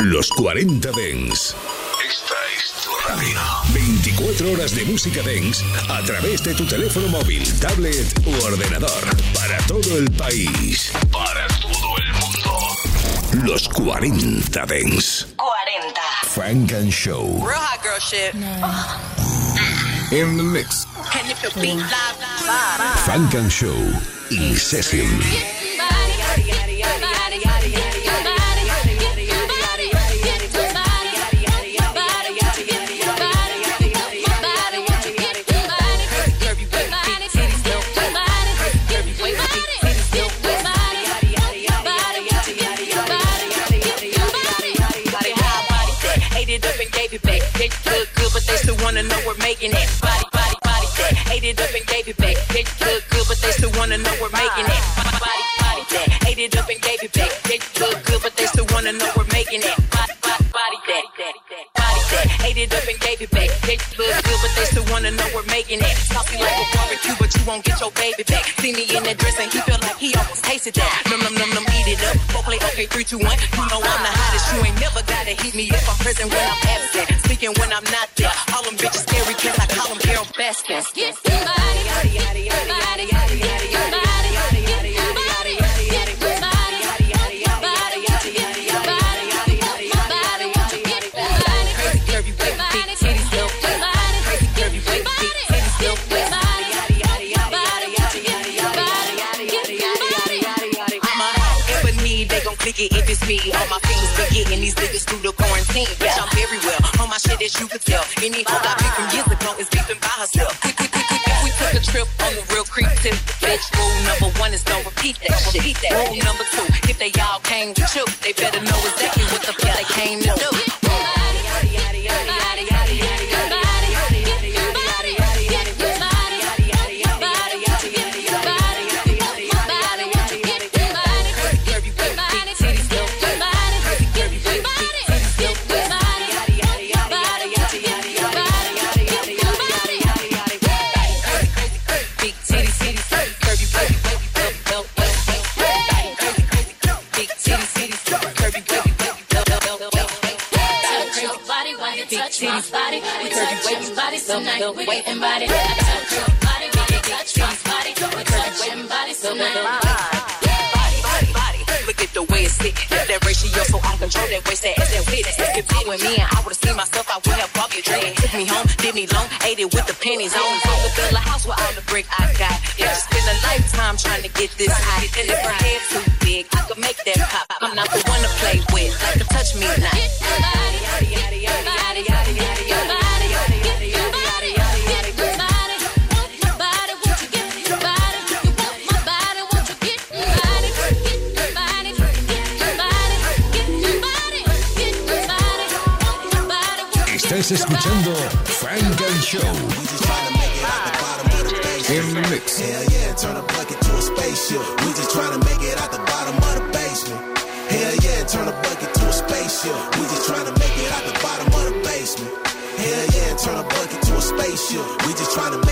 Los 40 Dens. Esta es tu radio. 24 horas de música Dens a través de tu teléfono móvil, tablet u ordenador. Para todo el país. Para todo el mundo. Los 40 Dens. 40. Frank and Show. Real hot girl shit. In the mix. Your feet fly, Frank and Show. In session. Still wanna know we're making it. Body, body, body that. Ate it up and gave it back. They look good, but they still wanna know we're making it. Body, body that. Ate it up and gave it back. They look good, but they still wanna know we're making it. Ate it up and gave it back. They look good, but they still wanna know we're making it. Saucy like a barbecue, but you won't get your baby back. See me in that dress and he feel like he almost tasted that. Num num num num, eat it up. Go play okay, three, two, one. You know I'm the hottest. You ain't never gotta heat me up. I'm present when I'm absent, speaking when I'm not there. All them bitches scary cause I call them Carole Baskins. Crazy getting these niggas through the quarantine. Bitch, I'm very well on my shit as you could tell. Any hoe I picked from years ago is beefing by herself. If we took a trip on the real creep tip, bitch, rule number one is don't repeat that shit. Rule number two, if they all came to chill, they better know exactly what the fuck they came to do. Touch my body. We touch your body tonight. We getting body. I touch your body while you touch my body. We bodies tonight. Body, body, body. Look at the way it's sitting. That ratio, so I control that waist, that ass, that wit. If it were me and I would've seen myself, I would have bought a drink. Took me home, did me long, ate it with the pennies on. Could build a house with all the brick I got. Yeah, spend a lifetime trying to get this high. And if her head too big, I could make that pop. I'm not the one to play with, like a touch me not. Estás escuchando Funk and Show. In the mix. Hell yeah, turn a bucket to a spaceship. We just trying to make it out the bottom of the basement. Hell yeah, turn a bucket to a spaceship. We just trying to make it out the bottom of the basement. Hell yeah, turn a bucket to a spaceship. We just trying to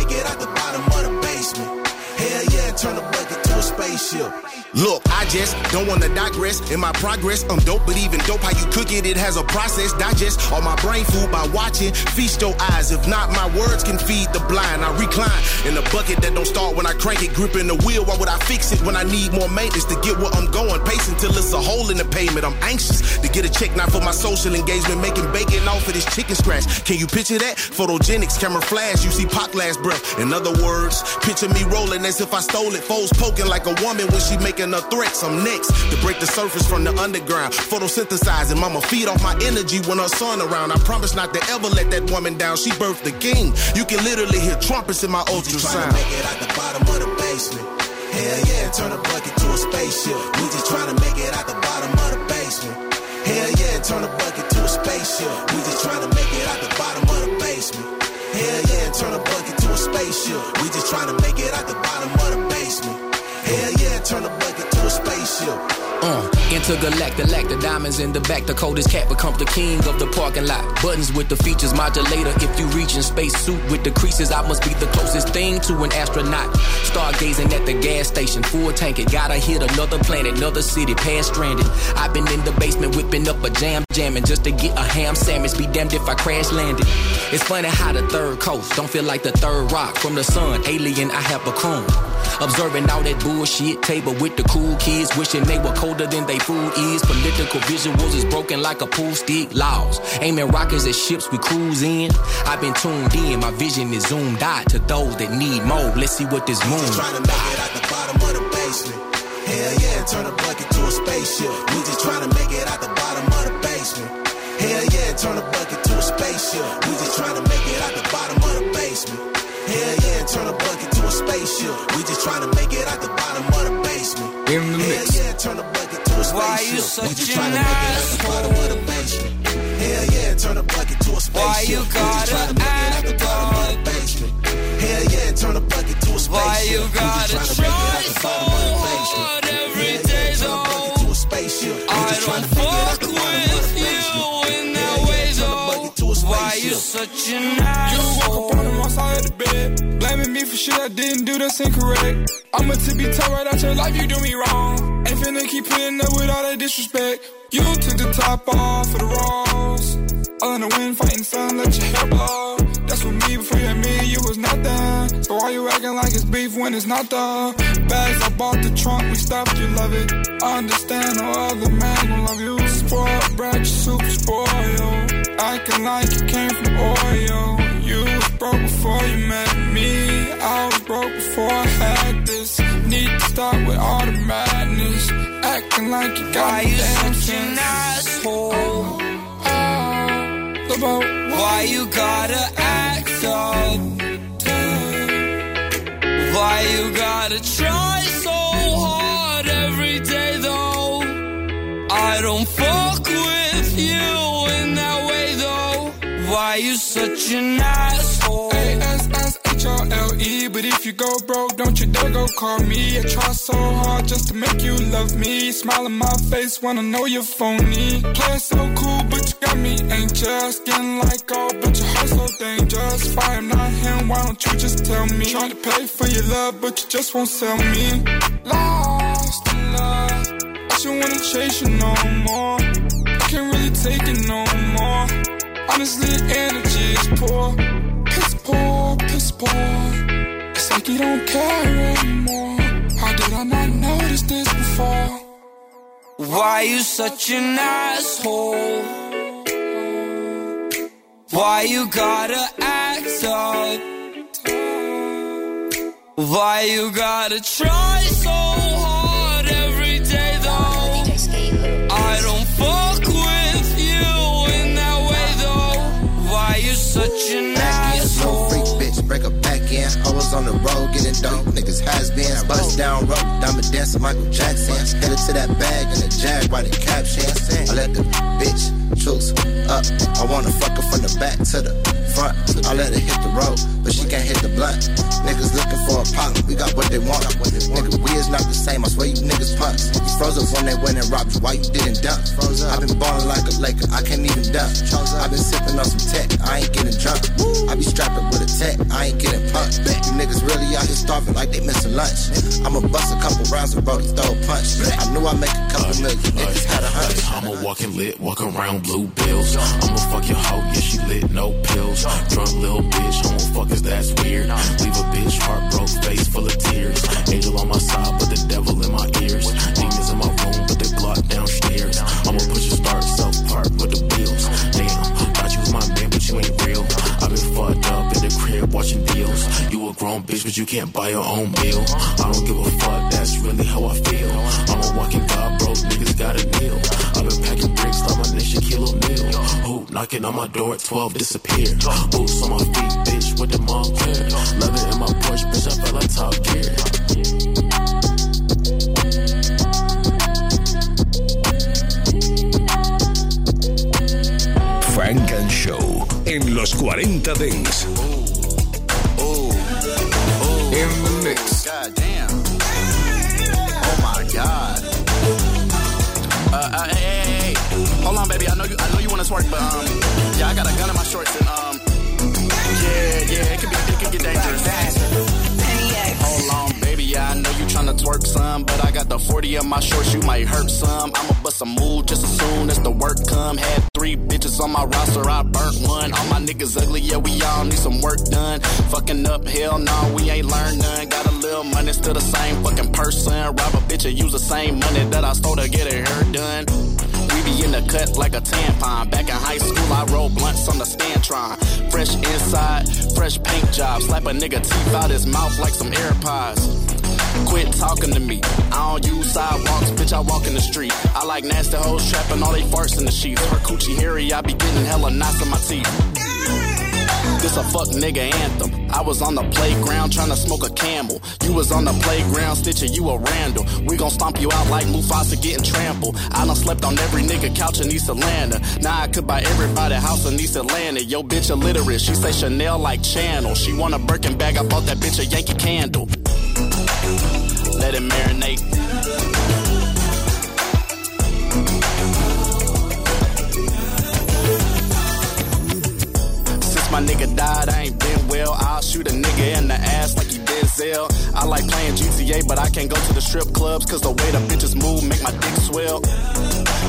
Look, I just don't wanna digress. In my progress, I'm dope, but even dope how you cook it, it has a process. Digest all my brain food by watching. Feast your eyes. If not, my words can feed the blind. I recline in a bucket that don't start when I crank it. Gripping the wheel, why would I fix it when I need more maintenance to get where I'm going? Pacing till it's a hole in the pavement. I'm anxious to get a check, not for my social engagement. Making bacon off of this chicken scratch. Can you picture that? Photogenics, camera flash, you see Pac last breath. In other words, picture me rolling as if I stole it. Foes poking like a woman when she making her threats. I'm next to break the surface from the underground. Photosynthesizing, mama feed off my energy when her son around. I promise not to ever let that woman down. She birthed the king. You can literally hear trumpets in my Trying to ultrasound. make it out the bottom of the basement. Hell yeah, turn a bucket to a spaceship. We just trying to make it out the bottom of the basement. Hell yeah, turn a bucket to a spaceship. We just trying to make it out the bottom of the basement. Hell yeah, turn a bucket to a spaceship. We just trying to make it out the bottom of the basement. Turn a bucket to a spaceship. Uh, intergalactic, the diamonds in the back. The coldest cat becomes the king of the parking lot. Buttons with the features, modulator. If you reach in space suit with the creases, I must be the closest thing to an astronaut. Stargazing at the gas station, full tank. It gotta hit another planet, another city, past stranded. I've been in the basement whipping up a jam, jamming just to get a ham sandwich. Be damned if I crash landed. It's funny how the third coast don't feel like the third rock from the sun. Alien, I have become. Observing all that bullshit table with the cool kids, wishing they were colder than they food is. Political visuals is broken like a pool stick. Laws aiming rockets at ships we cruise in. I've been tuned in, my vision is zoomed out to those that need more. Let's see what this moon. Just trying to make it out the bottom of the basement. Hell yeah, turn a bucket to a spaceship. We just trying to make it out the bottom of the basement. Hell yeah, turn a bucket to a spaceship. We just trying to make it out the bottom of the basement. Hell yeah, turn a bucket to a spaceship. We just trying to make it out the bottom of the basement. In the Hell mix. yeah, turn a bucket to a spaceship. Why you we just an trying to make it out the bottom of the basement. Hell yeah, turn a bucket to a spaceship. Why you we just gotta trying to make it out the bottom of the basement. Hell yeah, turn a bucket to a spaceship. Why you We just gotta trying to make it out the so bottom such an You woke up on the wrong side of the bed, blaming me for shit I didn't do that's incorrect. I'ma tippy toe right out your life, you do me wrong. Ain't finna keep putting up with all that disrespect. You took the top off of the rolls. All in the wind, fighting sun, let your hair blow. That's what me before you had me, you was nothing. So why you acting like it's beef when it's not though? Bags I bought the trunk, we stopped, you love it. I understand no other man gon' love you. Spoiled brat, super spoiled. Acting like you came from oil. You was broke before you met me. I was broke before I had this. Need to stop with all the madness. Acting like you got Why you such an asshole? Ah, about Why you gotta act so tough? Why you gotta try so hard every day though? I don't fuck though. Why you such an asshole? A-S-S-H-R-L-E But if you go broke, don't you dare go call me. I try so hard just to make you love me. Smile in my face when I know you're phony. Play so cool, but you got me anxious. Getting like oh, but your heart so dangerous. If I am not him, why don't you just tell me? Trying to pay for your love, but you just won't sell me. Lost in love. I just wanna chase you no more. I can't really take it no more Honestly, energy is poor. Piss poor, piss poor. It's like you don't care anymore. How did I not notice this before? Why you such an asshole? Why you gotta act up? Why you gotta try so on the road getting dope, has been. Bust down rope, diamond dancer Michael Jackson. Headed to that bag in the jag, writing captions. I let the bitch choose up. I wanna fuck her from the back to the front. I let her hit the road, but she can't hit the blunt. Niggas looking for a pop, we got what they want. Nigga, we is not the same, I swear you niggas punks. You froze up when they went and robbed you, why you didn't dump? I've been ballin' like a Laker, I can't even dunk. I've been sipping on some tech, I ain't getting drunk. I be strapped up with a tech, I ain't getting punked. You niggas really out here starving like they lunch. I'ma bust a couple rounds and brody throw a punch. I knew I'd make a couple million, niggas had a hunch. I'm a walking lit, walk around blue bills. I'ma fuck your hoe, yeah, she lit, no pills. Drunk little bitch, homofuckers, that's weird. Leave a bitch heart broke, face full of tears. Angel on my side, but the devil in my ears. Demons in my room, but they block downstairs. I'ma push a start, self park with the in the crib watching deals. You a grown bitch, but you can't buy your own meal. I don't give a fuck, that's really how I feel. I'm a walking god, broke niggas gotta kneel. I've been packing bricks like my name Shaquille O'Neal. Who knocking on my door at 12 disappear. Boots on my feet, bitch, with the Moncler. Love it in my Porsche, bitch, I feel like top gear. Funk and Show en los 40 Dance. But um, yeah, I got a gun in my shorts and um, yeah, yeah, it could be, it could get dangerous. Hold on, baby, yeah, I know you tryna twerk some, but I got the 40 in my shorts, you might hurt some. I'ma bust a move just as soon as the work come. Had three bitches on my roster, I burnt one. All my niggas ugly, yeah, we all need some work done. Fucking up, hell no, we ain't learned none. Got a little money, still the same fucking person. Rob a bitch and use the same money that I stole to get her hair done. Be in the cut like a tampon. Back in high school, I roll blunts on the Stantron. Fresh inside, fresh paint job. Slap a nigga teeth out his mouth like some AirPods. Quit talking to me. I don't use sidewalks, bitch. I walk in the street. I like nasty hoes trapping all they farts in the sheets. Her coochie hairy, I be getting hella knots in my teeth. This a fuck nigga anthem. I was on the playground trying to smoke a camel. You was on the playground stitching you a Randall. We gon' stomp you out like Mufasa getting trampled. I done slept on every nigga couch in East Atlanta. Now I could buy everybody house in East Atlanta. Yo, bitch illiterate. She say Chanel like Channel. She want a Birkin bag. I bought that bitch a Yankee candle. Let it marinate. My nigga died, I ain't been well. I'll shoot a nigga in the ass like he did Zell. I like playing GTA, but I can't go to the strip clubs, cause the way the bitches move make my dick swell.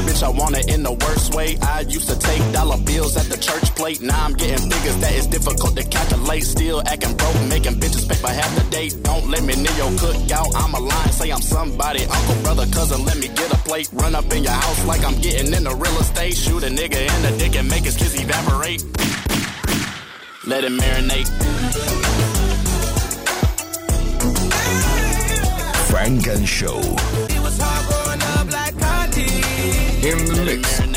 Bitch, I want it in the worst way. I used to take dollar bills at the church plate. Now I'm getting figures that is difficult to calculate. Still acting broke, making bitches pay for half the date. Don't let me near your cookout. I'm a line, say I'm somebody. Uncle, brother, cousin, let me get a plate. Run up in your house like I'm getting into real estate. Shoot a nigga in the dick and make his kiss evaporate. Let it marinate. Funk and Show. It was hard growing up like I. In the mix.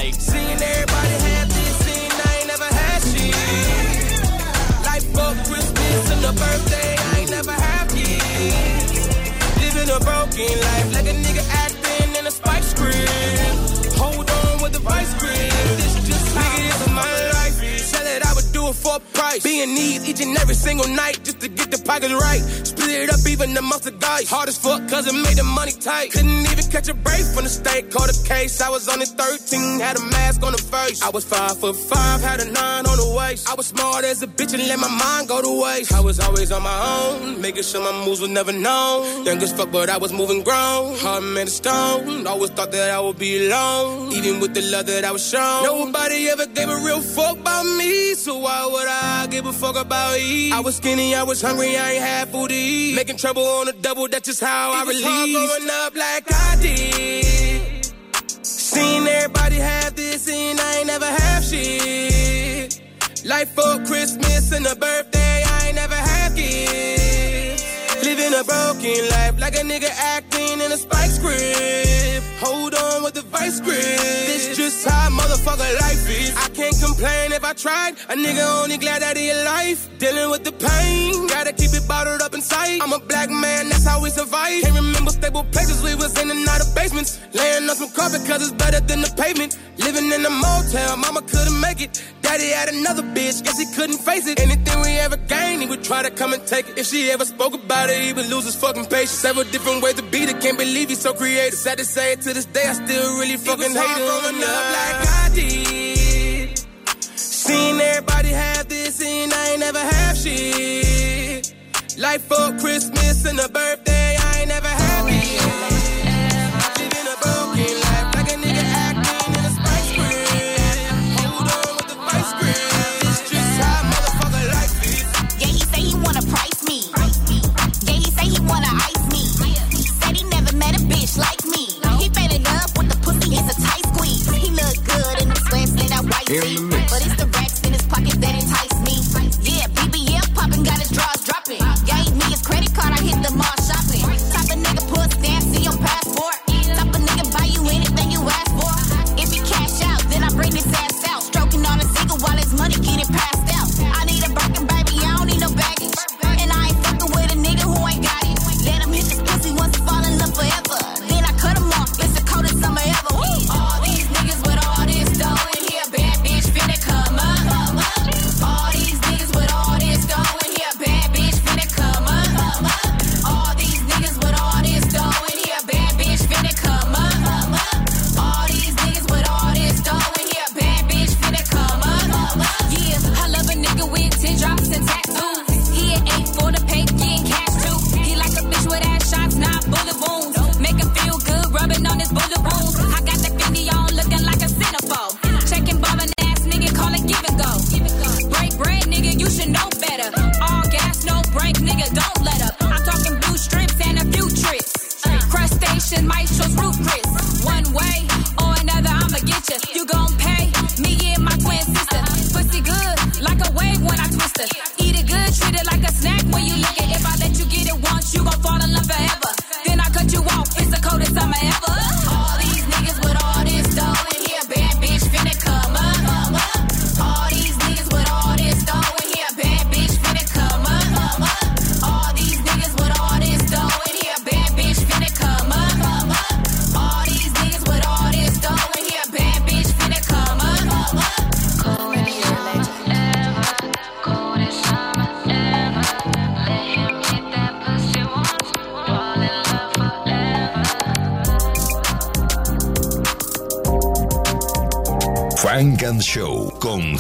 For a price. Be in need each and every single night just to get the pockets right. Split it up even amongst the guys. Hard as fuck cause it made the money tight. Couldn't even catch a break from the state. Caught a case. I was only 13, had a mask on the face. I was five foot five, had a nine on the waist. I was smart as a bitch and let my mind go to waste. I was always on my own, making sure my moves were never known. Young as fuck, but I was moving grown. Heart made of stone. Always thought that I would be alone, even with the love that I was shown. Nobody ever gave a real fuck about me, so why would I give a fuck about you? I was skinny, I was hungry, I ain't had food to eat. Making trouble on the double, that's just how I release. growing up like I did. Seen everybody have this and I ain't never have shit. Life for Christmas and a birthday, Living a broken life like a nigga acting in a spike script. Hold on with the vice grip. This just how motherfucker life is. I can't complain if I tried. A nigga only glad that he alive. Dealing with the pain. Gotta keep it bottled up inside. I'm a black man, that's how we survive. Can't remember stable places we was in and out of basements. Laying on some carpet cause it's better than the pavement. Living in a motel, mama couldn't make it. Daddy had another bitch, guess he couldn't face it. Anything we ever gained, he would try to come and take it. If she ever spoke about it, he would lose his fucking patience. Several different ways to beat it, can't believe he's so creative. Sad to say it to this day, I still really fucking hate him. growing up like I did. Seen everybody have this and I ain't never have shit. Life for Christmas and a birthday, I ain't never have it. Living a broken life like a nigga acting in a spike script. Hold on with the vice grip. It's just how motherfucker life is. Yeah, he say he wanna price me. Yeah, he say he wanna ice me. Said he never met a bitch like me. He fed it up with the pussy, it's a tight squeeze. He look good in the sweats and that white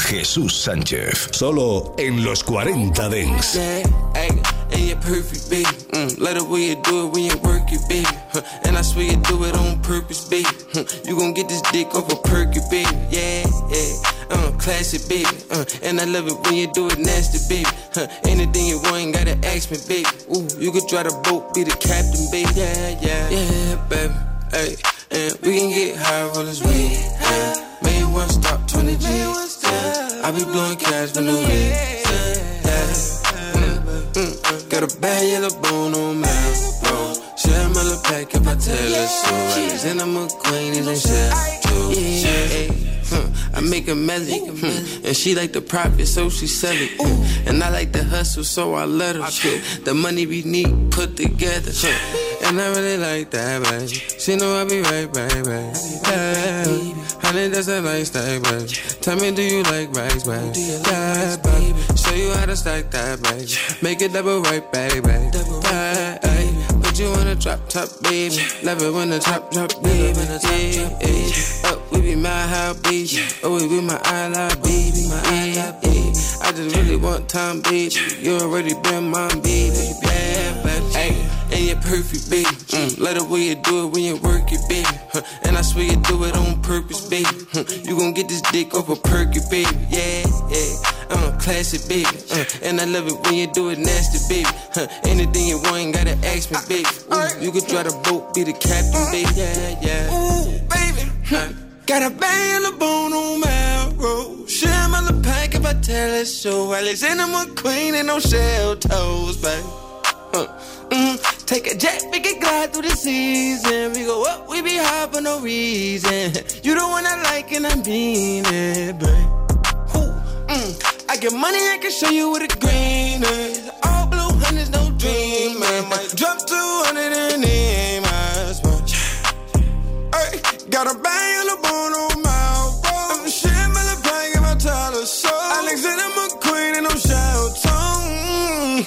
Jesús Sánchez. Solo en los 40 Dance. Yeah, hey, hey, you're perfect, baby. Mm, let the way you do it when you work it, baby. Huh, and I swear you do it on purpose, baby. Huh, you gon' get this dick off a perky, baby. Yeah, yeah. Uh, classic, baby. Uh, and I love it when you do it nasty, baby. Huh, anything you want, ain't gotta ask me, baby. Ooh, you could drive the boat, be the captain, baby. Yeah, yeah, yeah, baby. Hey, and we can get high rollers, we. Yeah. Made one stop, 20 G's. I be blowing cash for no reason. Yeah. Mm, got a bad yellow bone on my bro. Share my little pack if I tell her so. And I'm a queen, and shit too. Yeah. I make a melody, hmm. and she like the profit, so she sell it. Huh. And I like the hustle, so I let her. Shit. The money we need put together, huh. and I really like that, baby. She know I be right, baby. Yeah. Honey, that's a lifestyle, baby. Tell me, do you like rice, baby? Yeah, baby. Show you how to stack that, baby. Make it double right, baby. Yeah. Put you on a drop top, baby. Love it when the top drop, baby. Yeah, yeah. Up, be my baby. Oh, we be my eye baby. My eye baby. I just really want time, baby. You already been my baby. Yeah, baby. Hey, and you're perfect, baby. Mm, let the way you do it when you work it, baby. Huh, and I swear you do it on purpose, baby. Huh, you gon' get this dick off a perky, baby. Yeah, yeah. I'm a classic, baby. Uh, and I love it when you do it nasty, baby. Huh, anything you want, ain't gotta ask me, baby. Ooh, you could drive the boat, be the captain, baby. Yeah, yeah. Ooh, baby. Huh. Got a bang on the bone on Melrose. Share my little pack if I tell it so. Alexander McQueen and no shell toes, baby. Uh, mm, take a jet, we can glide through the season. We go up, we be high for no reason. You the one I like and I mean it, babe. Ooh, mm, I get money, I can show you what a green is. All blue hundreds, no dream, man. Drop 200 and in got a bang on the bone on my road. Shit, my bang in my Tyler soul. Alexander McQueen and no shell tone.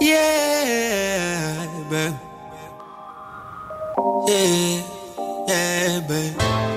Yeah, babe. Yeah, yeah, babe.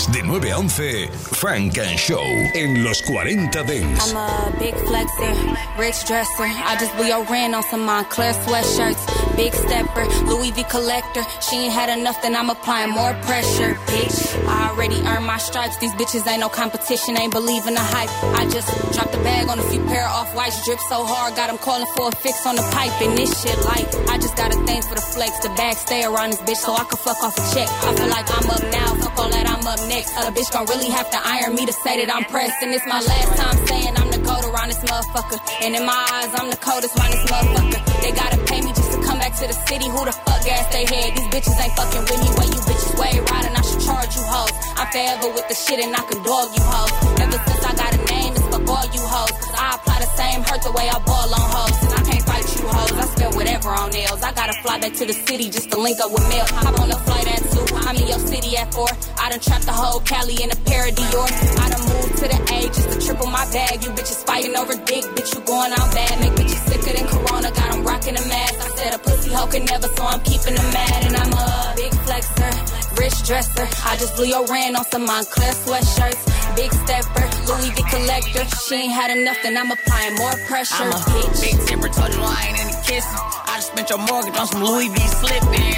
Lunes de 9 a 11, Funk and Show en los 40 Dance. I'm a big flexer, rich dresser. I just blew your rent on some Moncler sweatshirts. Big stepper, Louis V collector. She ain't had enough, then I'm applying more pressure. Bitch, I already earned my stripes. These bitches ain't no competition, ain't believing the hype. I just dropped a bag on a few pair of off whites, drip so hard, got 'em calling for a fix on the pipe. And this shit light. I just got a thing for the flex. The bag stay around this bitch so I can fuck off a check. I feel like I'm up now, fuck all that, I'm up next. A bitch gon' really have to iron me to say that I'm pressed. And it's my last time saying I'm the goat around this motherfucker. And in my eyes, I'm the coldest around this motherfucker. They gotta pay me just to come back to the city. Who the fuck gas they head? These bitches ain't fucking with me. Where you bitches way riding, I should charge you hoes. I'm forever with the shit and I can dog you hoes. Ever since I got a name, it's fuck all you hoes. Cause I apply the same hurt the way I ball on hoes. And I can't fight you hoes. I spell whatever on nails. I gotta fly back to the city just to link up with mail. Hop on the flight at two. I'm in your city at four. I done trapped the whole Cali in a pair of Dior. I done moved to the A just to triple my bag. You bitches fighting over dick, bitch, you going out bad. Make bitches sicker than Corona. Got Got 'em rocking a mask. I said a pussy hoe could never, so I'm keeping them mad. And I'm a big flexer, rich dresser. I just blew your rent on some Moncler sweatshirts. Big stepper, Louis V collector. She ain't had enough, then I'm applying more pressure. I'm a bitch. big tipper, told you I ain't into kissing. I just spent your mortgage on some Louis V slipping.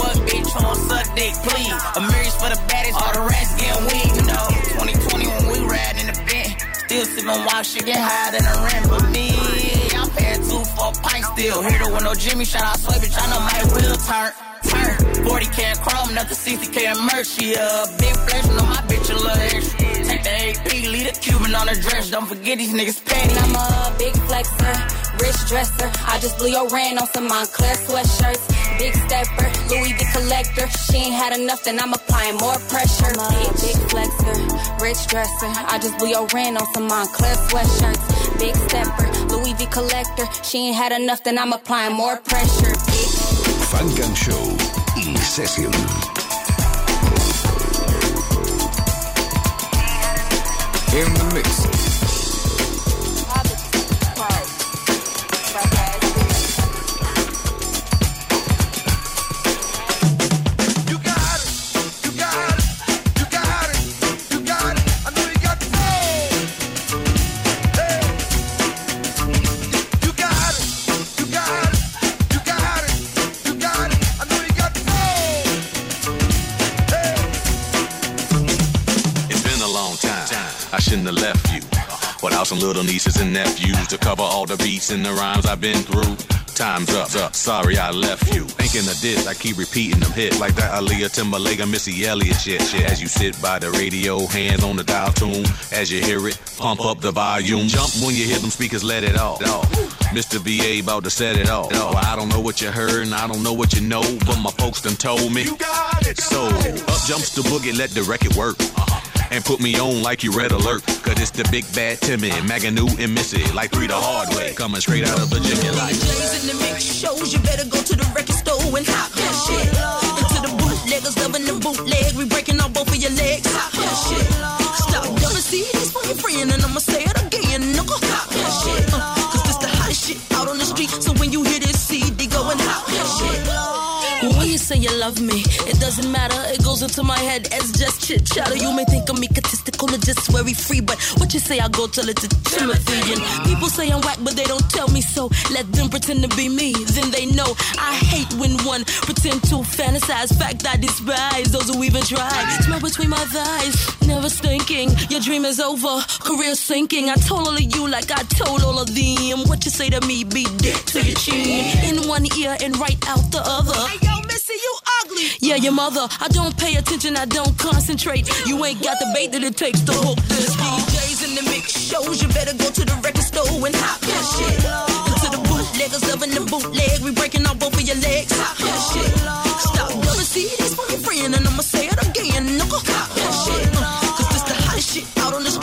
What bitch won't suck dick, please? A marriage for the baddest, all the rest getting weak, you know. 2020 when we ride in the Benz. Still sipping wild shit, get higher than a rent. But me, I'm paying two for a pint still. Hit her with no Jimmy, shout out Sway, bitch, I know my wheel turn. Turn. 40k in chrome, nothing 60k in merch. She a big flesh, know my bitch a little extra. Take the AP, leave the Cuban on her dress. Don't forget these niggas petty. I'm a big flexer, rich dresser. I just blew your rent on some Moncler sweatshirts. Big stepper, Louis V collector. She ain't had enough, then I'm applying more pressure. I'm a big flexer, rich dresser. I just blew your rent on some Moncler sweatshirts. Big stepper, Louis V collector. She ain't had enough, then I'm applying more pressure. Show in session. In the mix. Some little nieces and nephews to cover all the beats and the rhymes I've been through. Time's up, up. Sorry I left you. Thinking of this, I keep repeating them hit like that Aaliyah Timbaland and Missy Elliott shit. Shit, as you sit by the radio, hands on the dial tune. As you hear it, pump up the volume. Jump when you hear them speakers, let it off. Mr. VA about to set it off. Well, I don't know what you heard and I don't know what you know, but my folks done told me. You got it. So up jumps the boogie, let the record work. And put me on like you red alert. Cause it's the big bad Timmy, Magoo and Missy. Like three the hard way. Coming straight out of Virginia like. DJs in the mix shows, you better go to the record store and hop that shit. Into the bootleggers loving the bootleg, we breaking off both of your legs. Hop that shit. Stop, never see this for your friend, and I'ma say it again, nigga. Hop that shit. Uh, Cause this the hottest shit out on the street, so when you hear this CD, go and hop that shit. Say you love me, it doesn't matter. It goes into my head as just chit chatter. You may think I'm egotistical or just very free, but what you say, I go tell it to Timothy. And people say I'm whack, but they don't tell me so. Let them pretend to be me, then they know. I hate when one pretend to fantasize. Fact I despise those who even try. Smell between my thighs, never thinking your dream is over, career sinking. I told all of you like I told all of them. What you say to me, be dead to your chin. In one ear and right out the other. Hey, Yo, Missy, you ugly. Yeah, your mother. I don't pay attention, I don't concentrate. You ain't got the bait that it takes to hook this. DJs in the mix shows, you better go to the record store and hop that shit. Into the bootleggers loving the bootleg, we breaking off both of your legs. Hop that shit. Stop, never see this for your friend, and I'ma say it again,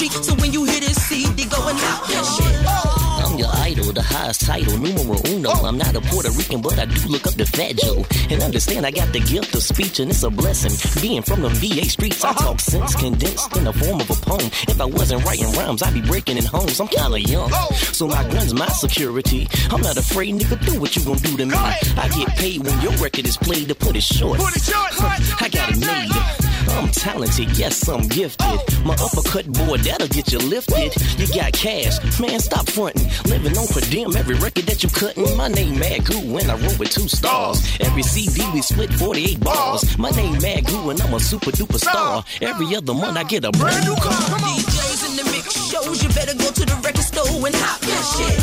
street, so when you hear this CD, go and hop that shit. I'm your idol, the highest title, numero uno. I'm not a Puerto Rican, but I do look up to Fat Joe. And understand I got the gift of speech, and it's a blessing. Being from the VA streets, I talk sense condensed in the form of a poem. If I wasn't writing rhymes, I'd be breaking in homes. I'm kinda young, so my gun's my security. I'm not afraid, nigga, do what you gonna do to me. I get paid when your record is played to put it short. I got it made. I'm talented, yes, I'm gifted. My uppercut boy, that'll get you lifted. You got cash, man, stop fronting. Living on per diem, every record that you cutting. My name Magoo, and I roll with two stars. Every CD we split 48 bars. My name Magoo, and I'm a super duper star. Every other month I get a brand new car. DJs in the mix shows, you better go to the record store and hop that shit.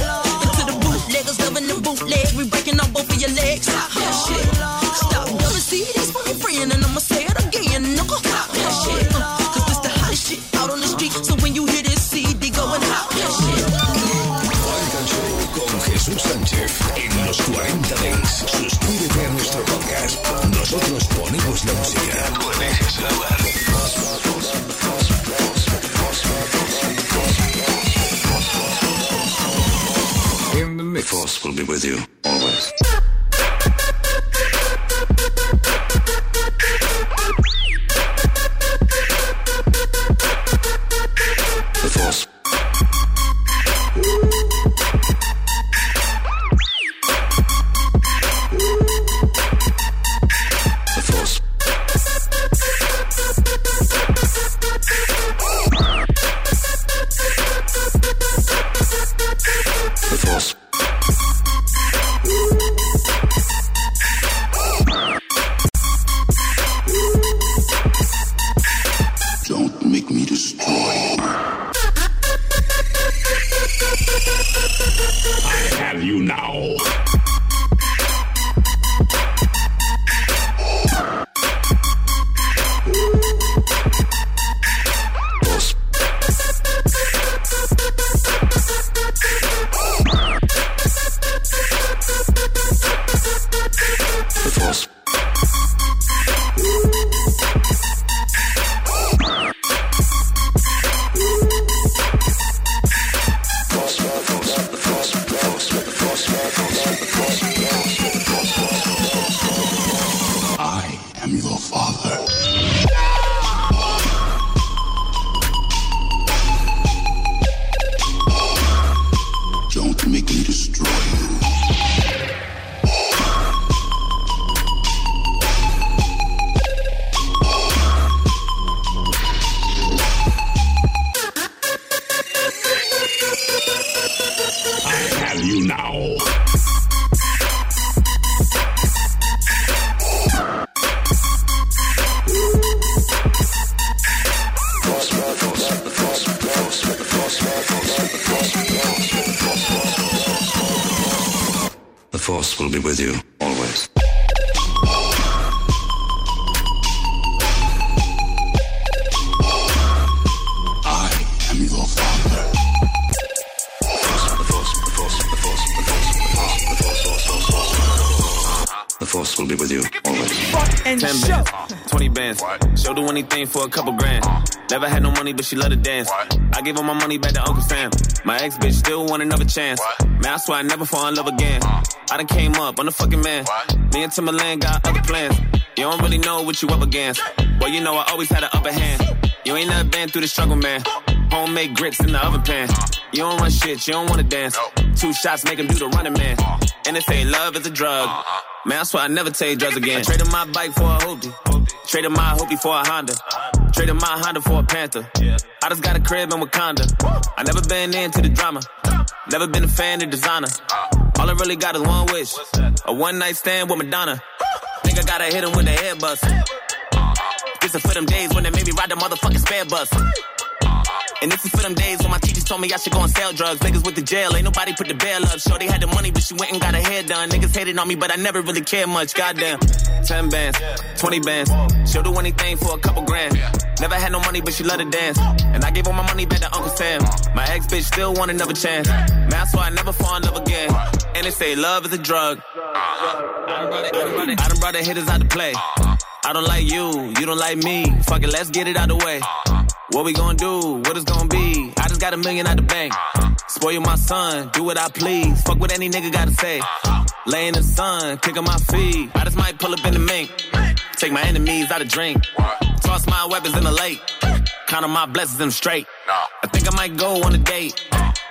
Into the bootleggers loving the bootleg, we breaking off both of your legs. Hop that shit. Stop, see this for your friend, and I'ma say so when you hear this CD, go and hop that shit. Funk Show con Jesús Sánchez en los 40 Dance. Suscríbete a nuestro podcast. Nosotros ponemos la música. Tú eliges el lugar. In the mix. Force will be with you always. Force will be with you always. I am your father. The Force will be with you always. and 10 bands, 20. She'll do anything for a couple grand. Never had no money, but she love to dance. I give her my money back to Uncle Sam. My ex bitch still want another chance. Man, I swear I never fall in love again. I done came up, I'm the fucking man. Me and Timberland got other plans. You don't really know what you up against. Well, you know I always had an upper hand. You ain't never been through the struggle, man. Homemade grits in the oven pan. You don't run shit, you don't wanna dance. Two shots make him do the running man. And they say love is a drug. Man, I swear I never take drugs again. I traded my bike for a hoopty. Traded my hoopty for a Honda. Traded my Honda for a Panther. I just got a crib in Wakanda. I never been into the drama. Never been a fan of designer. All I really got is one wish. A one night stand with Madonna. Think I gotta hit him with the head bust. This is for them days when they made me ride the motherfucking spare bus. And this is for them days when my teachers told me I should go and sell drugs. Niggas with the jail, ain't nobody put the bail up. Sure, they had the money, but she went and got her hair done. Niggas hated on me, but I never really cared much. Goddamn. 10 bands, 20 bands. She'll do anything for a couple grand. Never had no money, but she loved to dance. And I gave all my money back to Uncle Sam. My ex bitch still want another chance. Man, I swear I never fall in love again. And they say love is a drug. I done brought the hitters out to play. I don't like you, you don't like me. Fuck it, let's get it out of the way. What we gonna do? What it's gonna be? I just got a million out the bank. Spoil my son, do what I please. Fuck what any nigga gotta say. Lay in the sun, kick on my feet. I just might pull up in the mink. Take my enemies out of drink. Toss my weapons in the lake. Count on my blessings, I'm straight. I think I might go on a date.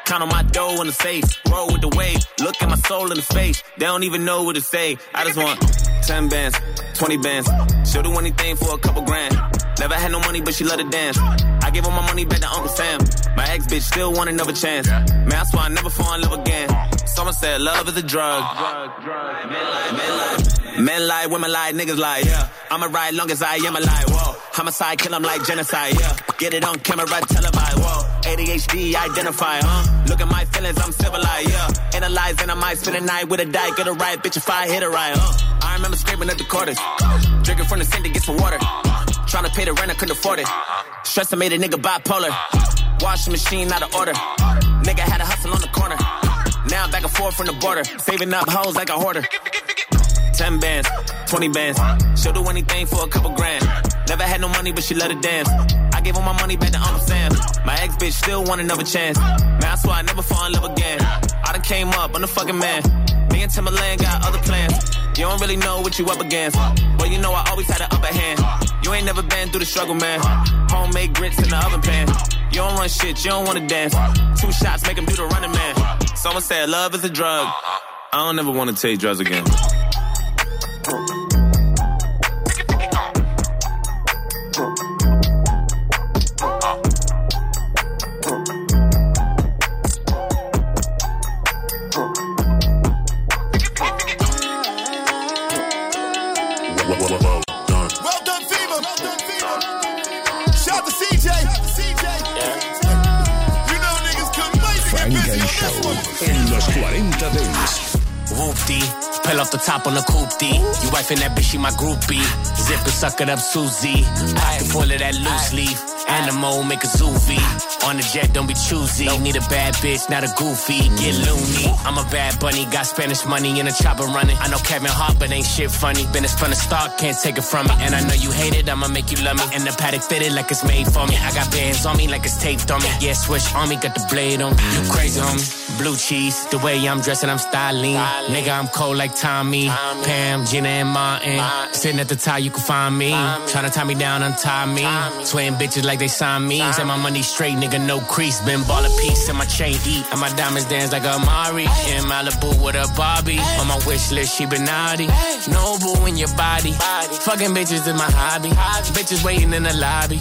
Count on my dough in the safe. Roll with the wave. Look at my soul in the face. They don't even know what to say. I just want 10 bands, 20 bands. She'll do anything for a couple grand. Never had no money, but she love to dance. I give her my money back to Uncle Sam. My ex bitch still want another chance. Man, I swear I never fall in love again. Someone said love is a drug. Men lie, women lie, niggas lie, yeah. I'ma ride long as I am alive, whoa. Homicide, kill 'em like genocide, yeah. Get it on camera, televised, whoa. ADHD, identify, huh? Look at my feelings, I'm civilized, yeah. Analyzing, I might spend a night with a die, get a right, bitch, if I hit a right, huh? I remember screaming at the quarters. Drinking from the sink to get some water. Trying to pay the rent, I couldn't afford it. Stress, I made a nigga bipolar. Washing machine out of order. Nigga had a hustle on the corner. Now I'm back and forth from the border. Saving up hoes like a hoarder. 10 bands, 20 bands. She'll do anything for a couple grand. Never had no money, but she let it dance. I gave all my money back to Uncle Sam. My ex bitch still want another chance. Man, I swear I never fall in love again. I done came up, I'm the fucking man. Me and Timberland got other plans. You don't really know what you up against. But you know I always had an upper hand. You ain't never been through the struggle, man. Homemade grits in the oven pan. You don't run shit, you don't wanna dance. Two shots make him do the running man. Someone said love is a drug. I don't ever wanna take drugs again. Done, FEMA. Shout to CJ. You know niggas couldn't wait to get busy on Show this one. en los 40 Dance. Whoopty, pull off the top on the coopty. You wifing that bitch, she my groupie. Zip and suck it up, Susie. I pull of that loose leaf. Animal, make a zoofy. On the jet, don't be choosy. Need a bad bitch, not a goofy. Get loony. I'm a bad bunny, got Spanish money in a chopper running. I know Kevin Hart, but ain't shit funny. Been Business from the start, can't take it from me. And I know you hate it, I'ma make you love me. And the paddock fitted like it's made for me. I got bands on me like it's taped on me. Yeah, switch on me, got the blade on me. You crazy, homie. Blue cheese, the way I'm dressing, I'm styling. Nigga, I'm cold like Tommy. Pam, Gina, and Martin. Sitting at the top, you can find me. Tryna tie me down, untie me. Swaying bitches like they signed me. Say my money straight, nigga, no crease. Been ball a piece and my chain eat. And my diamonds dance like a Mari. In Malibu with a Barbie. On my wish list, she been naughty. Noble in your body. Fucking bitches is my hobby. Bitches waiting in the lobby.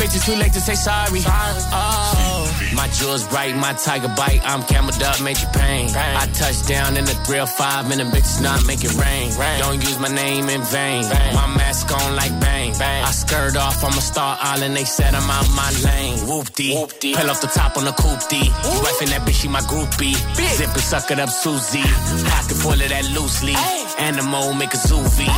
Bitches too late to say sorry. Oh. My jewels bright, my tiger bite. I'm cameled up, make you pain. I touch down in the grill five, and the bitches not make it rain. Don't use my name in vain. My mask on like bang. I skirt off, I'm a star island. They said I'm out my lane. Whoop dee. Pull off the top on the coupe dee. Wifing that bitch, she my groupie. Zip and suck it up, Susie. Pocket full of that loosely. Animal, make a zoovie.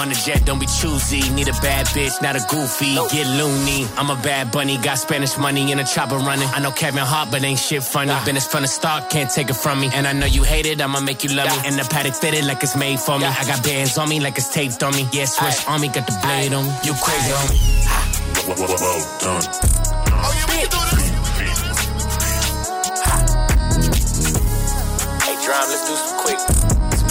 On the jet, don't be choosy. Need a bad bitch, not a goofy. Get loony. I'm a bad bunny, got Spanish money in a chopper running. I know Kevin Hart, but ain't shit funny. Business from the start, can't take it from me. And I know you hate it, I'ma make you love me. And the paddock fitted like it's made for me. I got bands on me like it's taped on me. Yeah, switch on me, got the blade on me. You crazy on me. Well done. Hey, Drum, let's do some quick.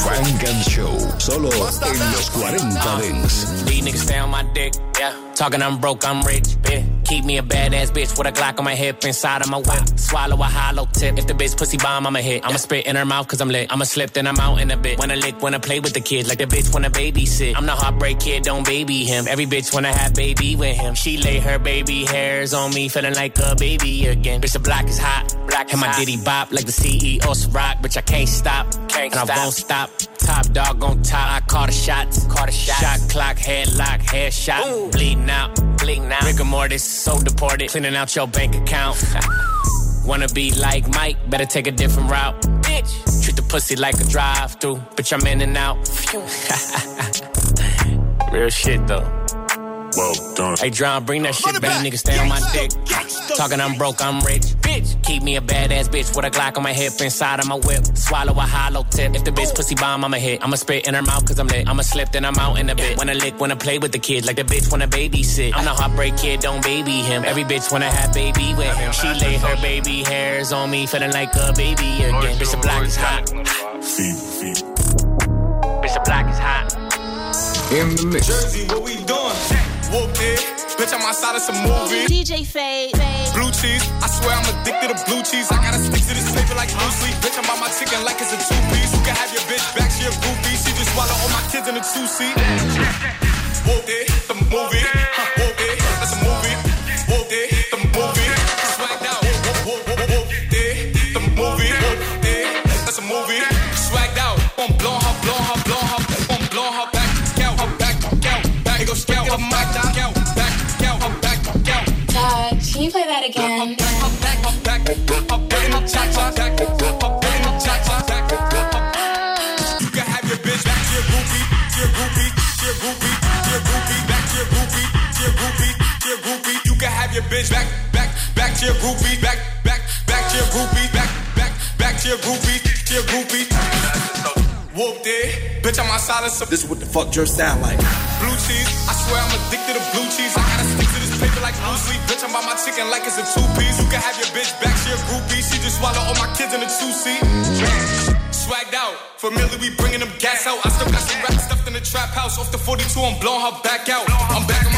Funk and Show, solo en los 40 Dance. These niggas stay on my dick, yeah. Talking I'm broke, I'm rich, bitch. Keep me a badass bitch with a Glock on my hip inside of my whip. Swallow a hollow tip. If the bitch pussy bomb, I'ma hit. I'ma spit in her mouth cause I'm lit. I'ma slip, then I'm out in a bit. Wanna lick, wanna play with the kids like the bitch wanna babysit. I'm the heartbreak kid, don't baby him. Every bitch wanna have baby with him. She lay her baby hairs on me, feeling like a baby again. Bitch, the block is hot. Black and my ditty bop like the CEO rock, bitch, I can't stop. Can't and I won't stop. Top dog on top, I call the shots. Call the shots. Shot clock, headlock, headshot. Bleeding out, bleeding out. Rigor mortis, so deported. Cleaning out your bank account. Wanna be like Mike, better take a different route. Bitch, treat the pussy like a drive through. Bitch, I'm in and out. Real shit though. Well done. Hey, John, bring that shit back. Nigga, stay on my dick. Talking I'm broke, I'm rich. Bitch, keep me a badass bitch with a Glock on my hip inside of my whip. Swallow a hollow tip. If the bitch pussy bomb, I'ma hit. I'ma spit in her mouth cause I'm lit. I'ma slip, then I'm out in a bit. Wanna lick, wanna play with the kids like the bitch wanna babysit. I'm the heartbreak kid, don't baby him. Every bitch wanna have baby with him. She lay her baby hairs on me, feeling like a baby again. Bitch, the block is hot. Feet, feet. Bitch, the block is hot. In the mix. Jersey, what we doing? Whoop it. Bitch, I'm outside of some movie. DJ Fade. Blue cheese, I swear I'm addicted to blue cheese. I gotta stick to this paper like blue sleep. Bitch, I'm on my chicken like it's a two piece. You can have your bitch back, she a groupie. She just swallow all my kids in a two seat. Whoop it, the movie. Huh, it, that's a movie. Whoop it, the movie. Swagged out. Whoop, whoop, whoop, whoop it, the movie. Whoop it, that's a movie. Swagged out. I'm blowing her, blowing her, blowing her. I'm blowing her back, scout, her back, scout, back. It go scout, her back, you play that again? You can have your bitch back to your groupie, to your groupie, to your groupie, to your groupie, back to your groupie, to your groupie, to your groupie. You can have your bitch back, back, back to your groupie, back, back, back to your groupie, back, back, back to your groupie, to your groupie. Whooped it, bitch. I'm outside of some. This is what the fuck your sound like. Blue cheese, I swear I'm addicted to blue cheese. I gotta like blue sleep. Bitch, I'm on my chicken like it's a two piece. You can have your bitch back, she a groupie. She just swallow all my kids in a two seat. Swagged out, familiar, we bringing them gas out. I still got some rap stuffed in the trap house. Off the 42, I'm blowing her back out. I'm back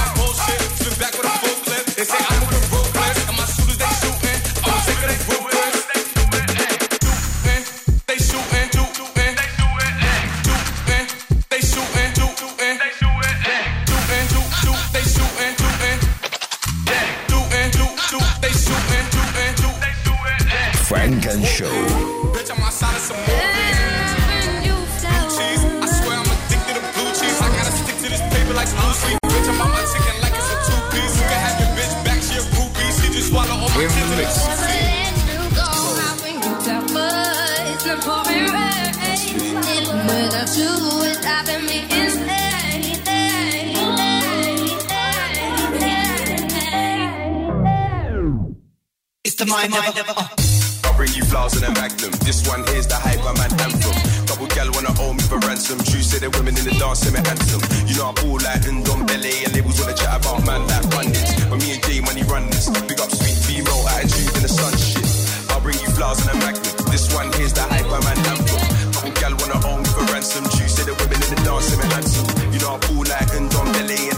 the mind never. Uh. I'll bring you flowers and a magnum. This one here's the hype, man anthem. Couple gal wanna owe me for ransom. True say the women in the dance, say me handsome. You know I ball like Ndom Belly and labels wanna chat about man like bandits. But me and J Money run this. Big up sweet female attitude in the sun shit. I'll bring you flowers and a magnum. This one here's the hype, man anthem. Couple gal wanna owe me for ransom. True say the women in the dance, say me handsome. You know I ball like Ndom Belly and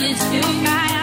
rain. If it's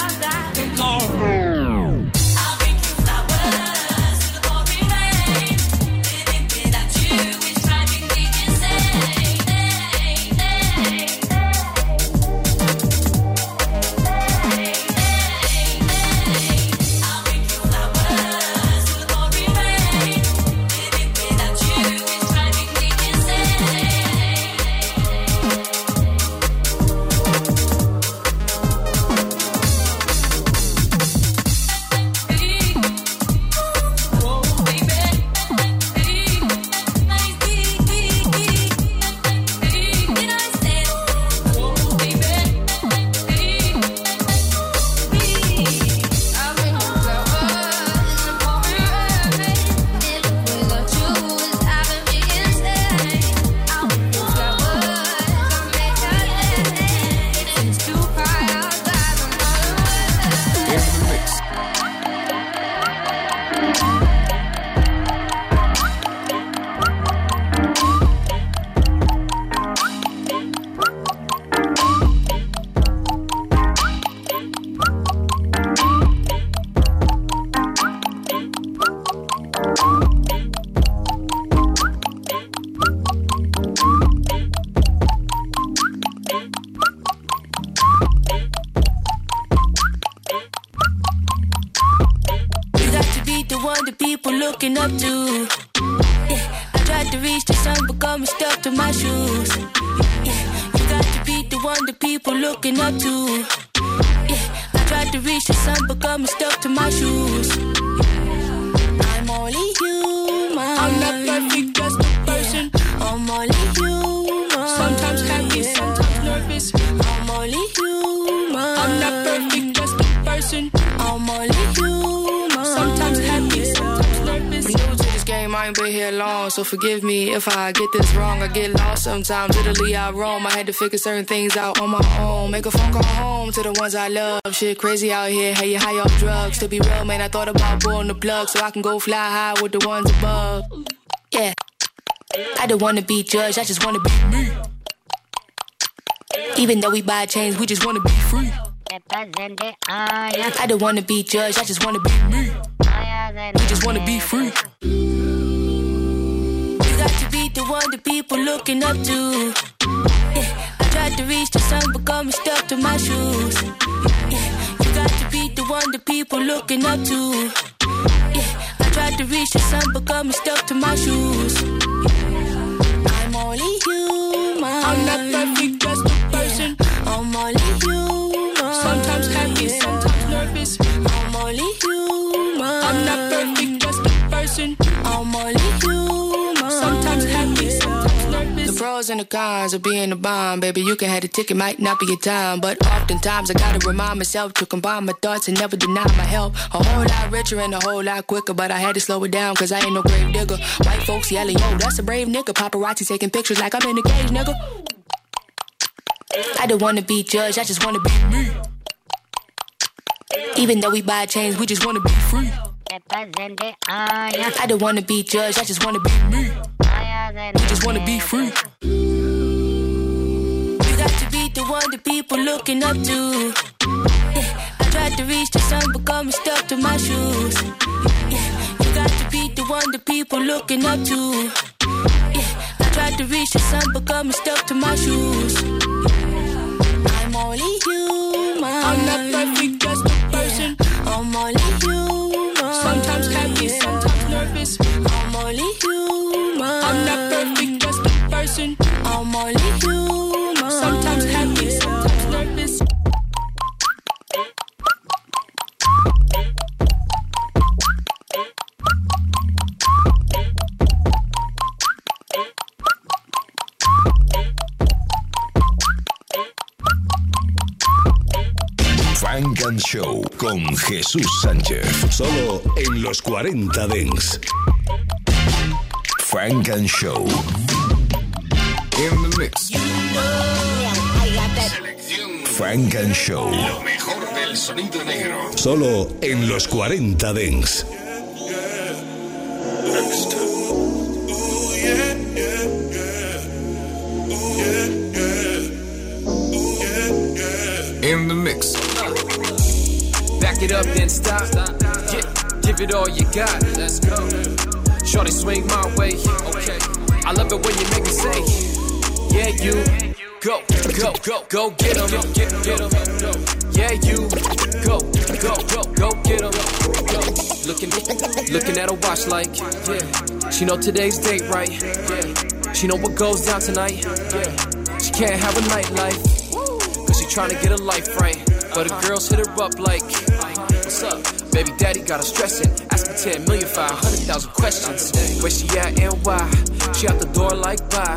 to reach the sun, but got me stuck to my shoes. Yeah, you got to be the one that people looking up to. Yeah, I tried to reach the sun, but got me stuck to my shoes. I ain't been here long, so forgive me if I get this wrong. I get lost sometimes, Italy, I roam. I had to figure certain things out on my own. Make a phone call home to the ones I love. Shit crazy out here, hey, you high off drugs. To be real, man, I thought about pulling the plug so I can go fly high with the ones above. Yeah. I don't wanna be judged, I just wanna be me. Even though we buy chains, we just wanna be free. I don't wanna be judged, I just wanna be me. We just wanna be free. The one that people looking up to. Yeah, I tried to reach the sun, but got me stuck to my shoes. Yeah, you got to be the one that people looking up to. Yeah, I tried to reach the sun, but got me stuck to my shoes. I'm only human. I'm not perfect, just a person. I'm only human. Sometimes happy, sometimes nervous. I'm only human. I'm not perfect, just a person. I'm only human. Sometimes happy, sometimes nervous. The pros and the cons of being a bomb, baby. You can have the ticket, might not be your time, but oftentimes I gotta remind myself to combine my thoughts and never deny my help. A whole lot richer and a whole lot quicker, but I had to slow it down cause I ain't no grave digger. White folks yelling, yo, that's a brave nigga. Paparazzi taking pictures like I'm in a cage, nigga. I don't wanna be judged, I just wanna be me. Even though we buy chains, we just wanna be free. I don't wanna be judged, I just wanna be me. We just wanna be free. You got to be the one that people looking up to. Yeah, I tried to reach the sun, but got me stuck to my shoes. Yeah, you got to be the one that people looking up to. Yeah, I tried to reach the sun, but got me stuck to my shoes. I'm only human. I'm not perfect, just a person. I'm only human. Sometimes happy, sometimes nervous. I'm only human. I'm not perfect, just a person. I'm only human. Sometimes happy, sometimes nervous. Frank and Show con Jesús Sánchez. Solo en los 40 Dents. Frank and Show. In the mix. Frank and Show. Lo mejor del sonido negro. Solo en los 40 Dents. In the mix. Back it up, then stop. Get, give it all you got. Let's go. Shorty swing my way. Okay. I love it when you make me say, Yeah, you. Go, go, go, go get 'em. Get, get 'em. Yeah, you. Go, go, go, go get 'em. Go. Looking, looking at a watch like, yeah. She know today's date right. Yeah. She know what goes down tonight. Yeah. She can't have a nightlife. Cause she tryna get her life right. But the girls hit her up like, What's up? Baby daddy got her stressing. Asking 10 million, 500,000 questions. Where she at and why? She out the door like bye.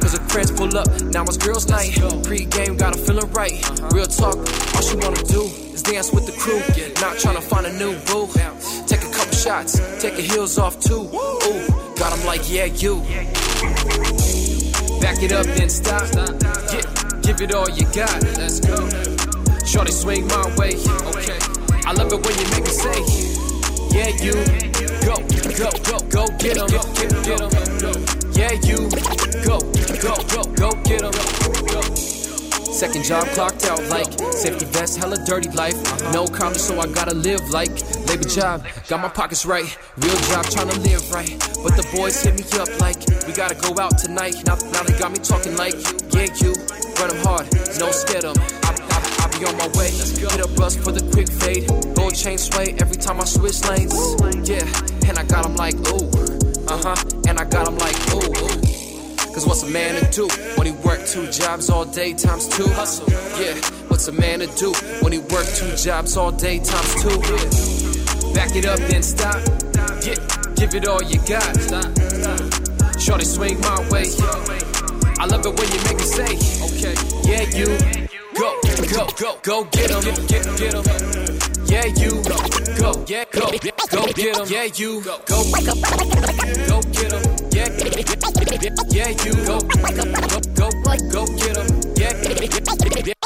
Cause her friends pull up, now it's girls' night. Pre-game got her feeling right. Real talk, all she wanna do is dance with the crew. Not tryna find a new boo. Take a couple shots, take her heels off too. Ooh, got him like, yeah, you. Back it up, then stop. Get, give it all you got. Let's go. Shorty swing my way. Okay. I love it when you make me say, Yeah, you. Go, go, go, go get 'em. Get, get, get 'em. Yeah, you. Go, go, go, go get 'em. Go. Second job clocked out like safety vest, hella dirty life. No college, so I gotta live like labor job. Got my pockets right, real job tryna live right. But the boys hit me up like we gotta go out tonight. Now, now they got me talking like yeah, you run 'em hard, no scared 'em. On my way. Hit a bus for the quick fade. Gold chain sway every time I switch lanes. Yeah, and I got 'em like ooh, uh huh, and I got 'em like ooh. Cause what's a man to do when he work two jobs all day times two? Hustle, yeah. What's a man to do when he work two jobs all day times two? Yeah. Back it up, then stop. Get, give it all you got. Shorty swing my way. I love it when you make me say, okay, yeah, you. Go, go, go, go get get 'em. Get, get, get 'em. Yeah, you. Go, yeah, go, go get 'em. Yeah, you. Go, go, go get 'em. Yeah, yeah, you. Go, go, go, go get 'em. Yeah,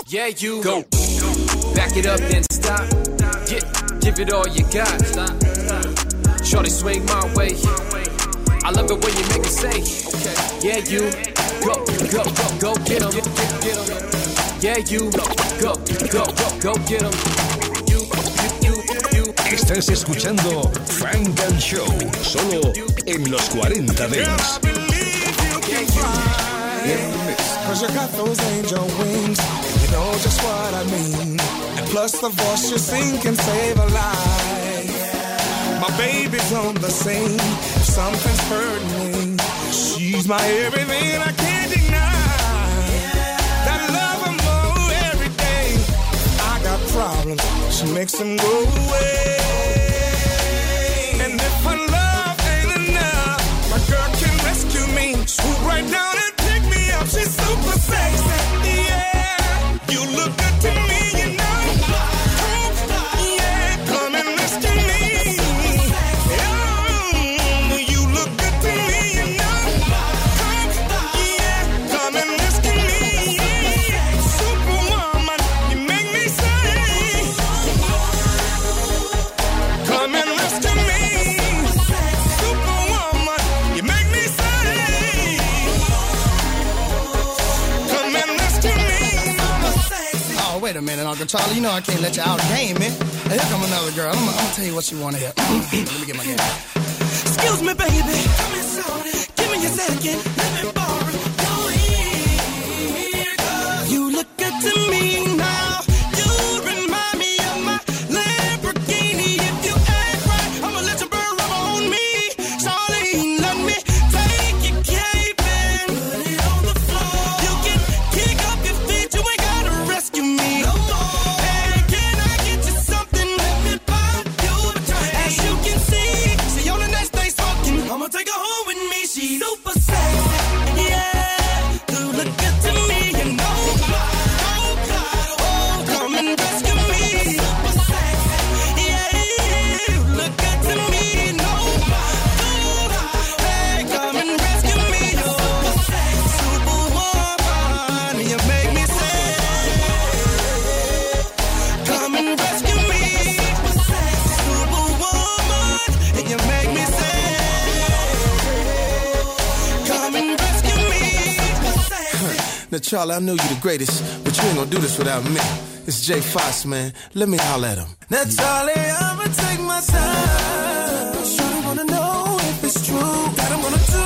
yeah, you. Go. Back it up, then stop. Get, give it all you got. Shorty swing my way. I love it when you make me say, yeah, you. Go, go, go, go get 'em. Get, get, get 'em. Yeah, you. Go, go, go, go get 'em. You, you, you, you. Estás escuchando Frank and Show. Solo en los 40 Dents. Cause you got those angel wings, and you know just what I mean. And plus the voice you sing can save a life. My baby's on the scene, if something's hurting me, she's my everything I can't problems, she makes them go away. And if her love ain't enough, my girl can rescue me. Swoop right down and pick me up. She's super sexy. wait a minute, Uncle Charlie. You know I can't let you out game man. And here come another girl. I'm, I'm gonna tell you what you wanna hear. Mm, mm, mm, let me get my game. Excuse me, baby. Come inside. Give me a second. Let me I know you the greatest, but you ain't gonna do this without me. It's Jay Fox, man. Let me holler at him. That's all I'ma take my time. Sure wanna know if it's true. that I'm gonna do.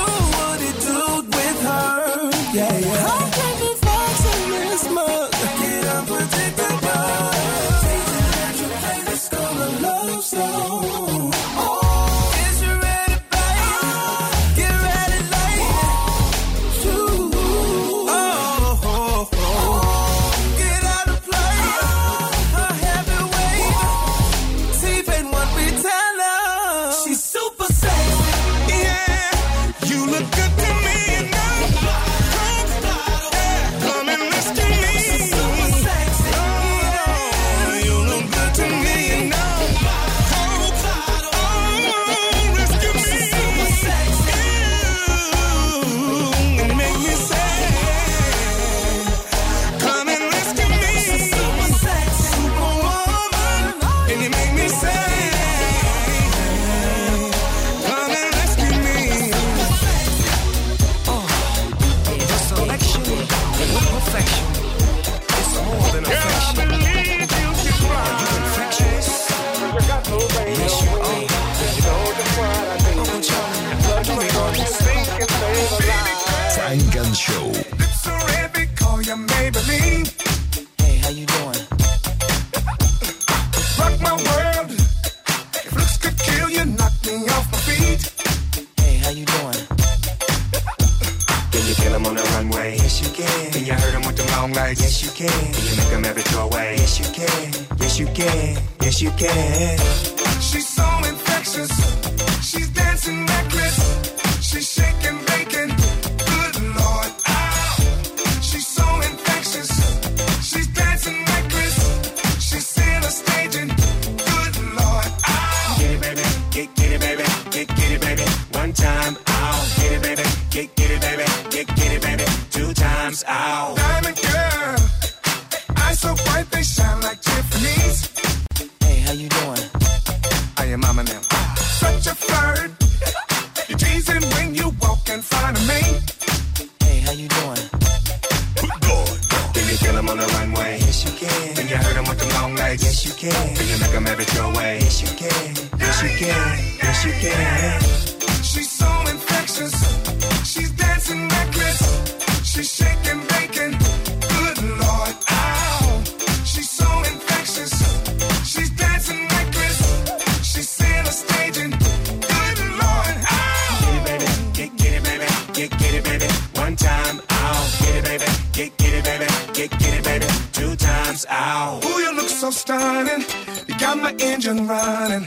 Get it, baby. One time, ow. Get it, baby. Get get it, baby. Get get it, baby. Two times, ow. Ooh, you look so stunning. You got my engine running.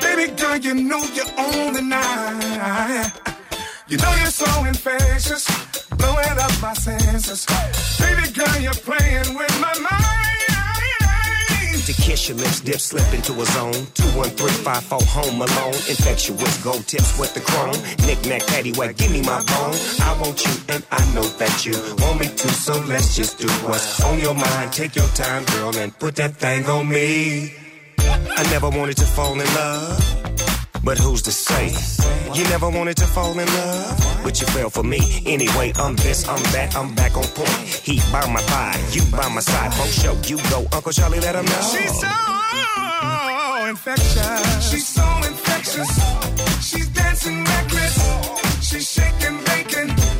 Baby girl, you know you're on the night. You know you're so infectious, blowing up my senses. Baby girl, you're playing with my mind to kiss your lips, dip, slip into a zone. 21354 home alone. Infectious gold tips with the chrome. Knick-knack, paddywhack, give me my bone. I want you and I know that you want me too. so let's just do what's on your mind. Take your time, girl, and put that thing on me. I never wanted to fall in love. But who's to say? You never wanted to fall in love, but you fell for me. Anyway, I'm this, I'm that, I'm back on point. He by my thigh, you by my side. Both show you go, Uncle Charlie, let him know. She's so infectious. She's so infectious. She's dancing reckless. She's shaking, bacon.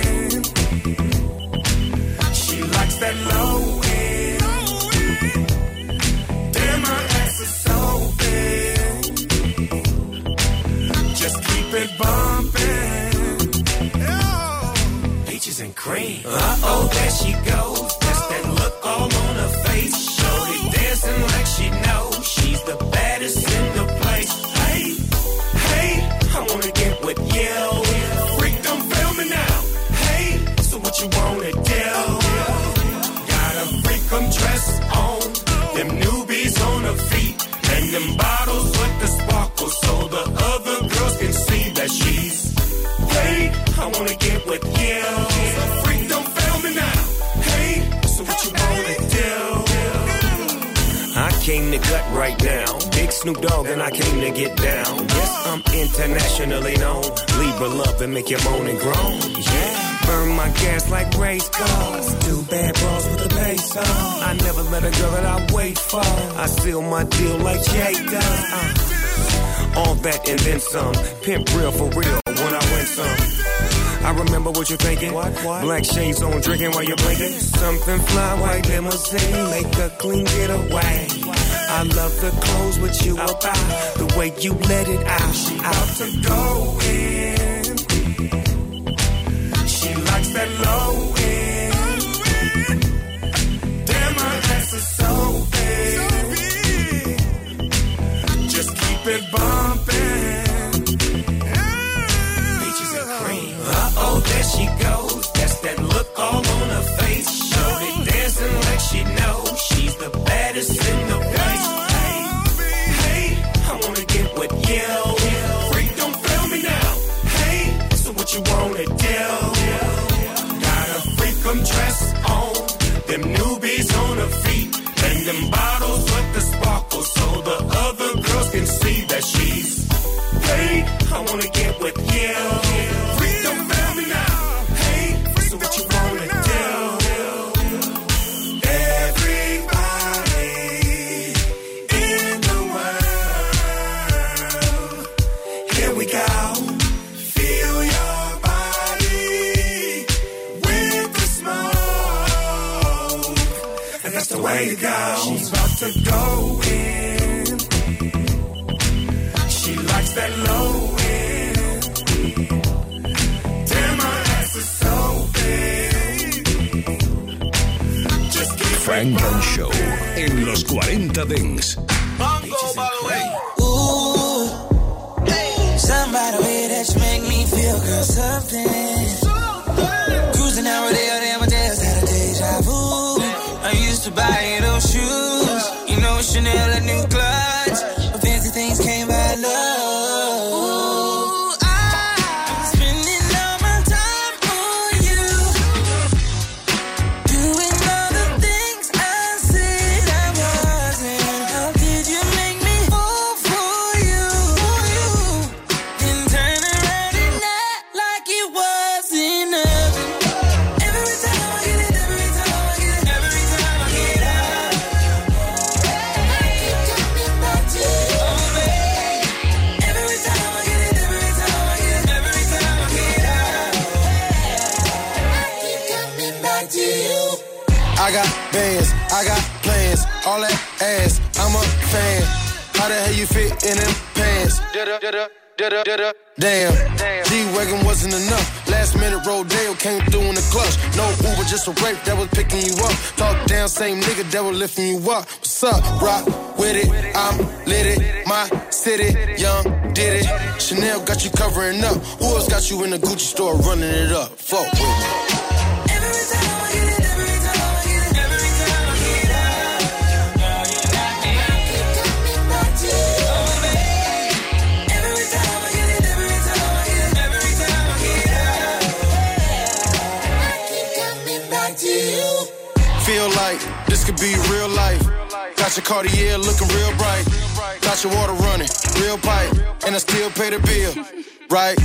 Snoop Dogg and I came to get down. Yes, I'm internationally known. Libra love and make you moan and groan. Yeah. Burn my gas like race cars. Two bad bras with a bass on. I never let a girl that I wait for. I seal my deal like Jay does. Uh. All that and then some. Pimp real for real when I win some. I remember what you're thinking. What, what? Black shades on, drinking while you're blinking. Something fly, white limousine, make a clean getaway. I love the clothes with you about, the way you let it out. She out to go in. She likes that low end. Damn, her ass is so big. Just keep it bumping. Peaches and cream. Uh oh, there she goes. That's that look all on her face. Shorty dancing like she knows she's the baddest in the way to go. She's about to go in. She likes that low end. Damn, her ass is so big. Just keep Funk and Show en los 40 Dance. Ooh, somebody way that you make me feel, girl, something. Used to buy you those shoes, you know Chanel and new clutch, Damn, G-Wagon wasn't enough. Last minute Rodeo came through in the clutch. No Uber, just a rape that was picking you up. Talk down, same nigga that was lifting you up. What's up? Rock with it, I'm lit it. My city, young, did it. Chanel got you covering up. Who else got you in the Gucci store running it up? Fuck with me. This could be real life. Got your Cartier looking real bright. Got your water running, real pipe. And I still pay the bill, right?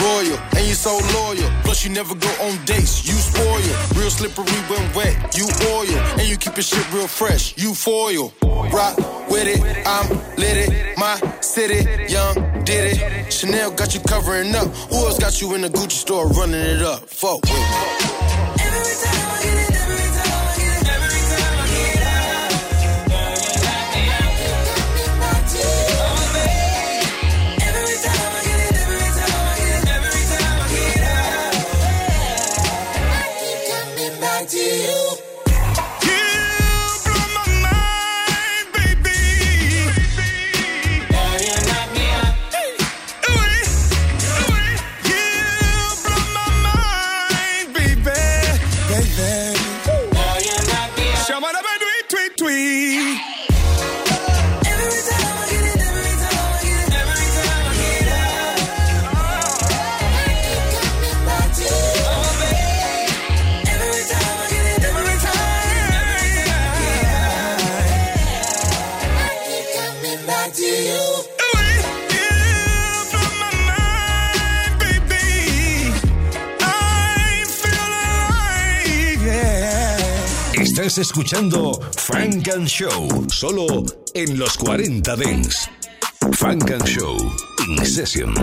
Royal, and you so loyal. Plus, you never go on dates, you spoil. Real slippery when wet, you oil. And you keep your shit real fresh, you foil. Rock with it, I'm lit it. My city, young, did it. Chanel got you covering up. Who else got you in the Gucci store running it up? Fuck with me. Back Escuchando Frank and Show, solo en los 40 Dents. Frank and Show, In Session.